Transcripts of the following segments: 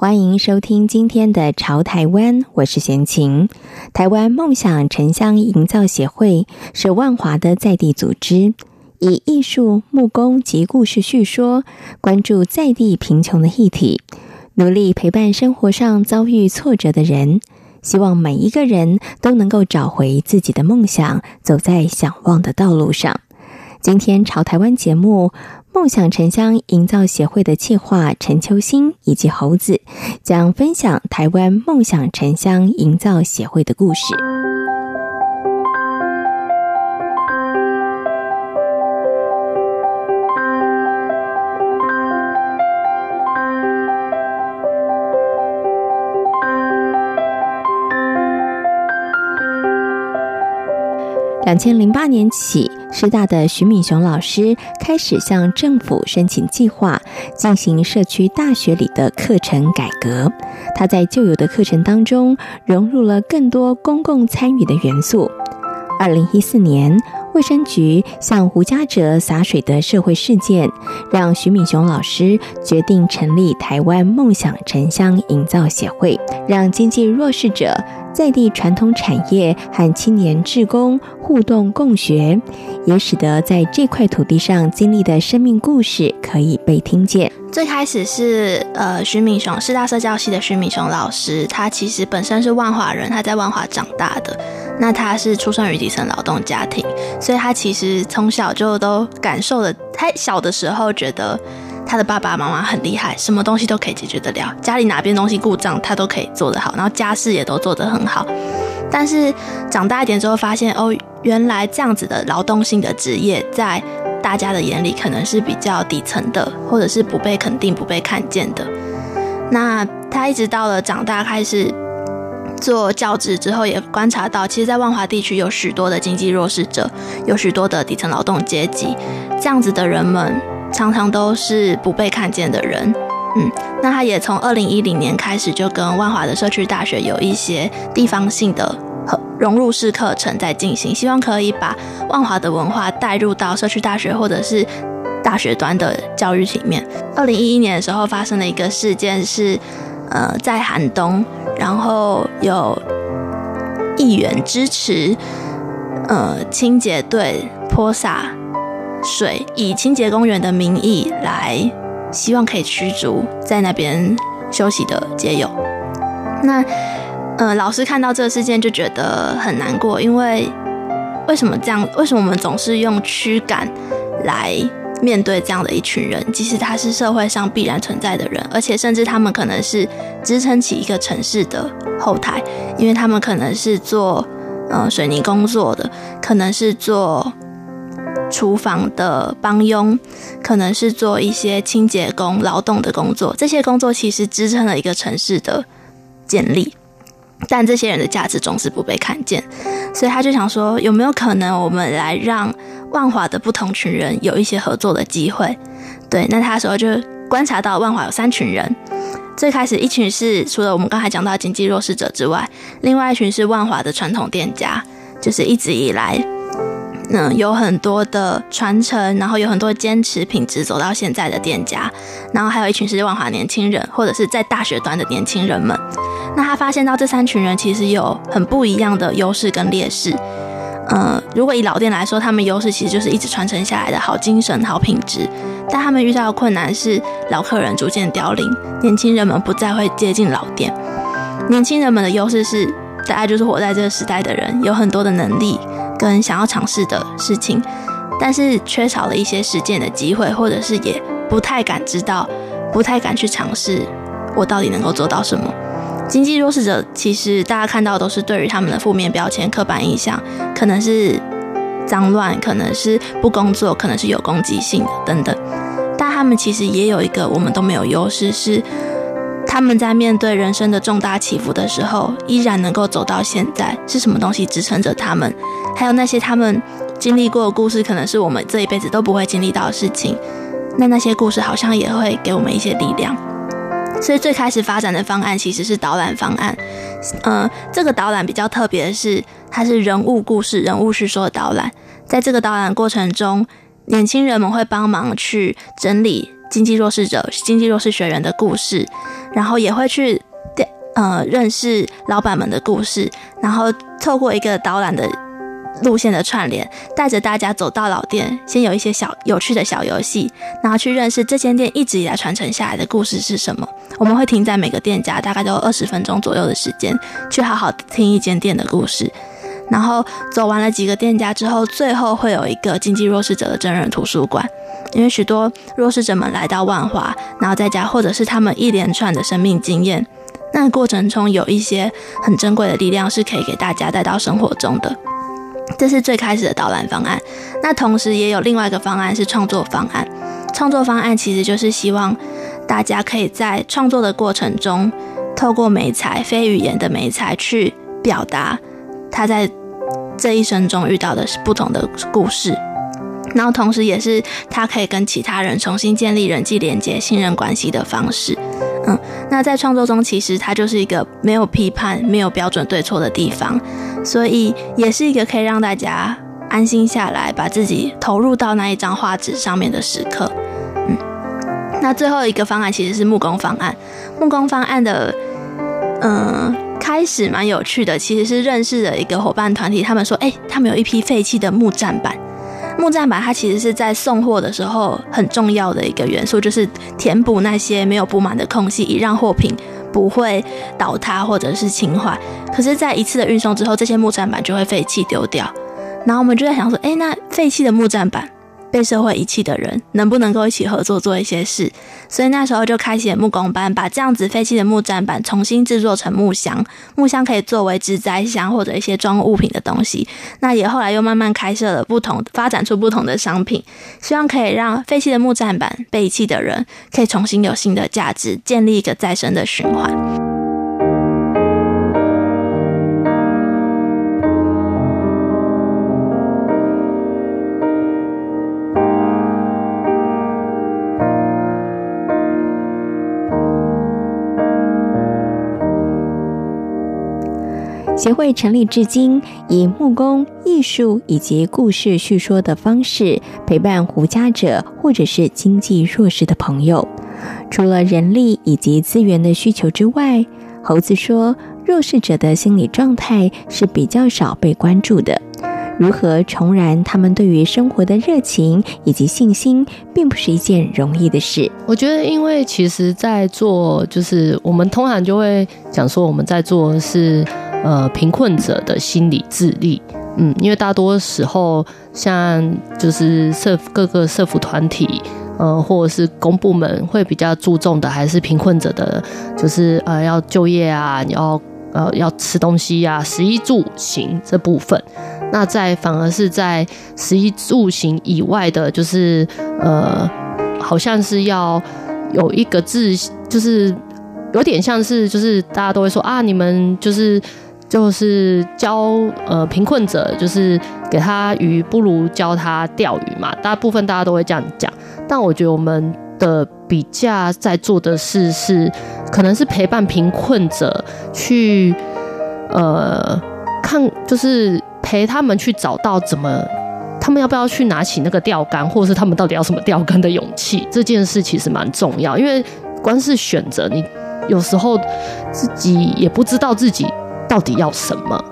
欢迎收听今天的《潮台湾》，我是闲晴。台湾梦想城乡营造协会是万华的在地组织。以艺术、木工及故事叙说，关注在地贫穷的议题，努力陪伴生活上遭遇挫折的人，希望每一个人都能够找回自己的梦想，走在想望的道路上。今天潮台湾节目，梦想城乡营造协会的企划陈秋兴以及猴子，将分享台湾梦想城乡营造协会的故事。两千零八年起，师大的徐敏雄老师开始向政府申请计划，进行社区大学里的课程改革。他在旧有的课程当中融入了更多公共参与的元素。二零一四年，卫生局向胡家哲洒水的社会事件，让徐敏雄老师决定成立台湾梦想城乡营造协会，让经济弱势者。在地传统产业和青年志工互动共学，也使得在这块土地上经历的生命故事可以被听见。最开始是呃徐敏雄，师大社教系的徐敏雄老师，他其实本身是万华人，他在万华长大的。那他是出生于底层劳动家庭，所以他其实从小就都感受了，他小的时候觉得。他的爸爸妈妈很厉害，什么东西都可以解决得了。家里哪边东西故障，他都可以做得好，然后家事也都做得很好。但是长大一点之后，发现哦，原来这样子的劳动性的职业，在大家的眼里可能是比较底层的，或者是不被肯定、不被看见的。那他一直到了长大开始做教职之后，也观察到，其实，在万华地区有许多的经济弱势者，有许多的底层劳动阶级，这样子的人们。常常都是不被看见的人，嗯，那他也从二零一零年开始就跟万华的社区大学有一些地方性的和融入式课程在进行，希望可以把万华的文化带入到社区大学或者是大学端的教育里面。二零一一年的时候发生了一个事件是，呃，在寒冬，然后有议员支持，呃，清洁队泼洒。水以清洁公园的名义来，希望可以驱逐在那边休息的街友。那，呃，老师看到这个事件就觉得很难过，因为为什么这样？为什么我们总是用驱赶来面对这样的一群人？即使他是社会上必然存在的人，而且甚至他们可能是支撑起一个城市的后台，因为他们可能是做呃水泥工作的，可能是做。厨房的帮佣，可能是做一些清洁工、劳动的工作。这些工作其实支撑了一个城市的建立，但这些人的价值总是不被看见。所以他就想说，有没有可能我们来让万华的不同群人有一些合作的机会？对，那他时候就观察到万华有三群人。最开始一群是除了我们刚才讲到经济弱势者之外，另外一群是万华的传统店家，就是一直以来。嗯，有很多的传承，然后有很多坚持品质走到现在的店家，然后还有一群是万华年轻人，或者是在大学端的年轻人们。那他发现到这三群人其实有很不一样的优势跟劣势。嗯，如果以老店来说，他们优势其实就是一直传承下来的好精神、好品质，但他们遇到的困难是老客人逐渐凋零，年轻人们不再会接近老店。年轻人们的优势是，大概就是活在这个时代的人，有很多的能力。跟想要尝试的事情，但是缺少了一些实践的机会，或者是也不太敢知道，不太敢去尝试，我到底能够做到什么？经济弱势者其实大家看到都是对于他们的负面标签、刻板印象，可能是脏乱，可能是不工作，可能是有攻击性的等等。但他们其实也有一个我们都没有优势是。他们在面对人生的重大起伏的时候，依然能够走到现在，是什么东西支撑着他们，还有那些他们经历过的故事，可能是我们这一辈子都不会经历到的事情。那那些故事好像也会给我们一些力量。所以最开始发展的方案其实是导览方案。呃，这个导览比较特别的是，它是人物故事、人物叙说的导览。在这个导览过程中，年轻人们会帮忙去整理经济弱势者、经济弱势学员的故事，然后也会去呃认识老板们的故事，然后透过一个导览的路线的串联，带着大家走到老店，先有一些小有趣的小游戏，然后去认识这间店一直以来传承下来的故事是什么。我们会停在每个店家，大概都二十分钟左右的时间，去好好听一间店的故事。然后走完了几个店家之后，最后会有一个经济弱势者的真人图书馆，因为许多弱势者们来到万华，然后在家或者是他们一连串的生命经验，那过程中有一些很珍贵的力量是可以给大家带到生活中的。这是最开始的导览方案，那同时也有另外一个方案是创作方案。创作方案其实就是希望大家可以在创作的过程中，透过媒材、非语言的媒材去表达他在这一生中遇到的不同的故事，然后同时也是他可以跟其他人重新建立人际连接、信任关系的方式。嗯，那在创作中，其实它就是一个没有批判、没有标准对错的地方。所以也是一个可以让大家安心下来，把自己投入到那一张画纸上面的时刻。嗯，那最后一个方案其实是木工方案。木工方案的，嗯、呃，开始蛮有趣的，其实是认识的一个伙伴团体，他们说，哎、他们有一批废弃的木栈板。木栈板它其实是在送货的时候很重要的一个元素，就是填补那些没有布满的空隙，以让货品。不会倒塌或者是倾坏，可是，在一次的运送之后，这些木栈板就会废弃丢掉。然后我们就在想说，哎，那废弃的木栈板，被社会遗弃的人，能不能够一起合作做一些事？所以那时候就开启了木工班，把这样子废弃的木栈板重新制作成木箱。木箱可以作为植栽箱或者一些装物品的东西。那也后来又慢慢开设了不同，发展出不同的商品，希望可以让废弃的木栈板被遗弃的人，可以重新有新的价值，建立一个再生的循环。协会成立至今，以木工、艺术以及故事叙说的方式陪伴无家者或者是经济弱势的朋友。除了人力以及资源的需求之外，猴子说，弱势者的心理状态是比较少被关注的。如何重燃他们对于生活的热情以及信心，并不是一件容易的事。我觉得，因为其实，在做就是我们通常就会讲说，我们在做是。呃，贫困者的心理智力，嗯，因为大多时候，像就是社各个社福团体，呃，或者是公部门会比较注重的，还是贫困者的，就是呃要就业啊，你要呃要吃东西、啊，食衣住行这部分。那在反而是在食衣住行以外的，就是呃，好像是要有一个自，就是有点像是就是大家都会说啊，你们就是。就是教呃贫困者，就是给他鱼，不如教他钓鱼嘛。大部分大家都会这样讲，但我觉得我们的比较在做的事是，可能是陪伴贫困者去呃看，就是陪他们去找到怎么，他们要不要去拿起那个钓竿，或者是他们到底要什么钓竿的勇气。这件事其实蛮重要，因为光是选择，你有时候自己也不知道自己。到底要什么？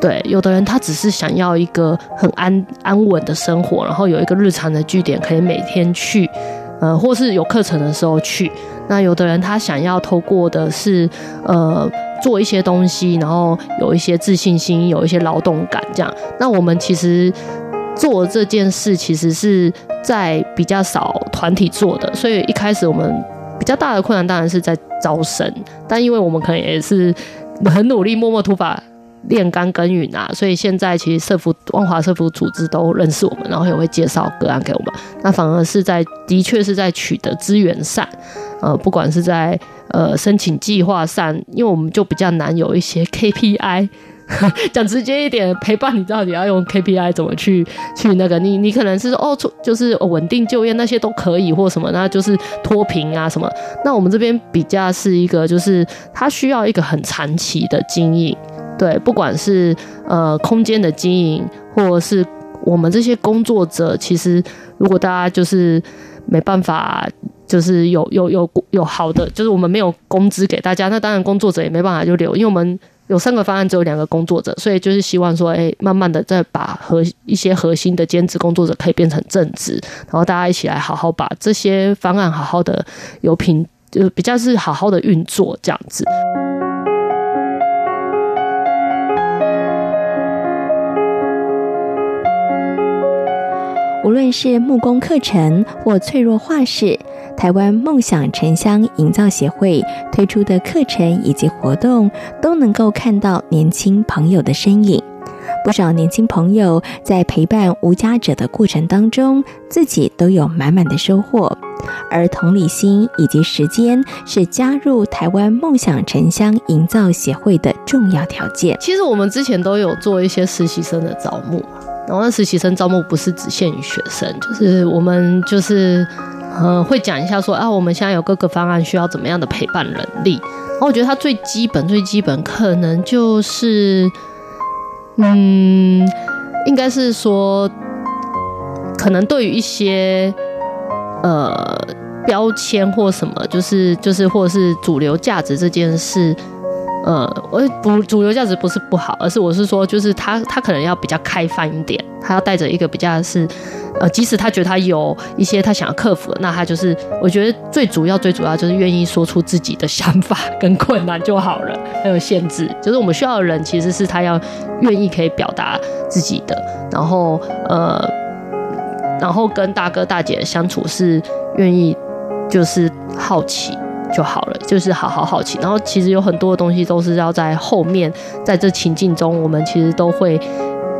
对，有的人他只是想要一个很安安稳的生活，然后有一个日常的据点可以每天去，呃，或是有课程的时候去。那有的人他想要透过的是，呃，做一些东西，然后有一些自信心，有一些劳动感，这样。那我们其实做这件事，其实是在比较少团体做的，所以一开始我们比较大的困难当然是在招生，但因为我们可能也是。很努力，默默土法炼钢耕耘啊！所以现在其实社福万华社福组织都认识我们，然后也会介绍个案给我们。那反而是在的确是在取得资源上，呃，不管是在呃申请计划上，因为我们就比较难有一些 KPI，讲直接一点，陪伴你到底要用 KPI 怎么去去那个？你你可能是哦，就是稳定就业那些都可以，或什么，那就是脱贫啊什么。那我们这边比较是一个，就是它需要一个很长期的经营，对，不管是呃空间的经营，或是我们这些工作者，其实如果大家就是没办法。就是有有有有好的，就是我们没有工资给大家，那当然工作者也没办法就留，因为我们有三个方案，只有两个工作者，所以就是希望说，哎，慢慢的再把核一些核心的兼职工作者可以变成正职，然后大家一起来好好把这些方案好好的有品，就比较是好好的运作这样子。无论是木工课程或脆弱画室，台湾梦想城乡营造协会推出的课程以及活动，都能够看到年轻朋友的身影。不少年轻朋友在陪伴无家者的过程当中，自己都有满满的收获。而同理心以及时间，是加入台湾梦想城乡营造协会的重要条件。其实我们之前都有做一些实习生的招募。然后，实习生招募不是只限于学生，就是我们就是呃会讲一下说啊，我们现在有各个方案需要怎么样的陪伴能力。然后我觉得它最基本、最基本可能就是，嗯，应该是说，可能对于一些呃标签或什么，就是就是或者是主流价值这件事。呃，我不主流价值不是不好，而是我是说，就是他他可能要比较开放一点，他要带着一个比较是，呃，即使他觉得他有一些他想要克服的，那他就是我觉得最主要最主要就是愿意说出自己的想法跟困难就好了，还有限制，就是我们需要的人其实是他要愿意可以表达自己的，然后呃，然后跟大哥大姐相处是愿意就是好奇。就好了，就是好好好奇。然后其实有很多的东西都是要在后面，在这情境中，我们其实都会，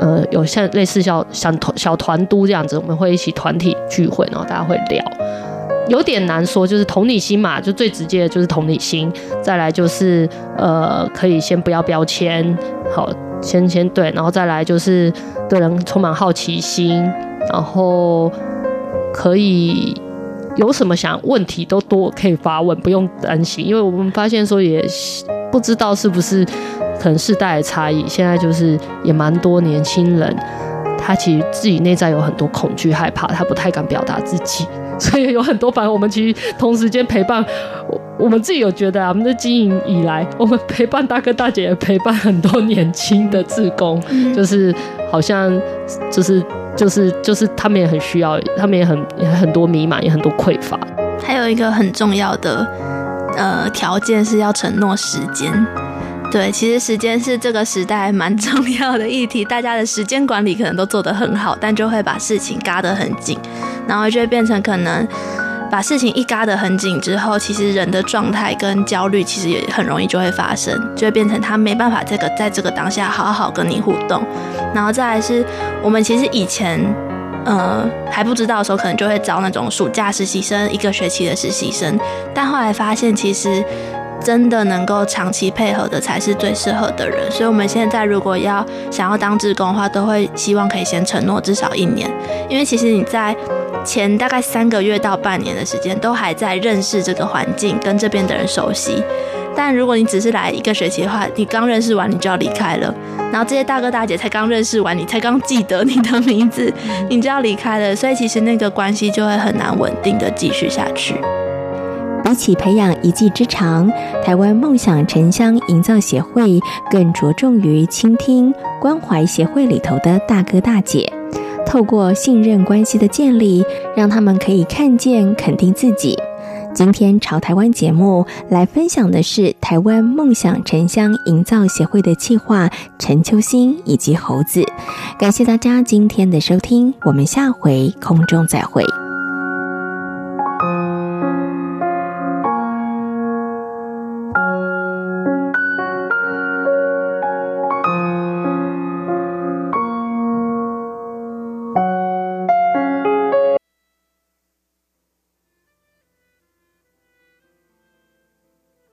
呃，有像类似小小团小团都这样子，我们会一起团体聚会，然后大家会聊。有点难说，就是同理心嘛，就最直接的就是同理心。再来就是呃，可以先不要标签，好，先先对，然后再来就是对人充满好奇心，然后可以。有什么想问题都多可以发问，不用担心，因为我们发现说也不知道是不是可能世代的差异，现在就是也蛮多年轻人，他其实自己内在有很多恐惧害怕，他不太敢表达自己，所以有很多反正我们其实同时间陪伴我，我们自己有觉得啊，我们的经营以来，我们陪伴大哥大姐，也陪伴很多年轻的志工，就是好像就是。就是就是他们也很需要，他们也很也很多迷茫，也很多匮乏。还有一个很重要的呃条件是要承诺时间。对，其实时间是这个时代蛮重要的议题，大家的时间管理可能都做得很好，但就会把事情嘎得很紧，然后就会变成可能。把事情一嘎得很紧之后，其实人的状态跟焦虑其实也很容易就会发生，就会变成他没办法这个在这个当下好好跟你互动。然后再来是我们其实以前呃还不知道的时候，可能就会招那种暑假实习生，一个学期的实习生，但后来发现其实。真的能够长期配合的才是最适合的人，所以我们现在如果要想要当志工的话，都会希望可以先承诺至少一年，因为其实你在前大概三个月到半年的时间都还在认识这个环境，跟这边的人熟悉。但如果你只是来一个学期的话，你刚认识完你就要离开了，然后这些大哥大姐才刚认识完，你才刚记得你的名字，你就要离开了，所以其实那个关系就会很难稳定的继续下去。一起培养一技之长，台湾梦想城乡营造协会更着重于倾听、关怀协会里头的大哥大姐，透过信任关系的建立，让他们可以看见、肯定自己。今天潮台湾节目来分享的是台湾梦想城乡营造协会的企划陈秋兴以及猴子。感谢大家今天的收听，我们下回空中再会。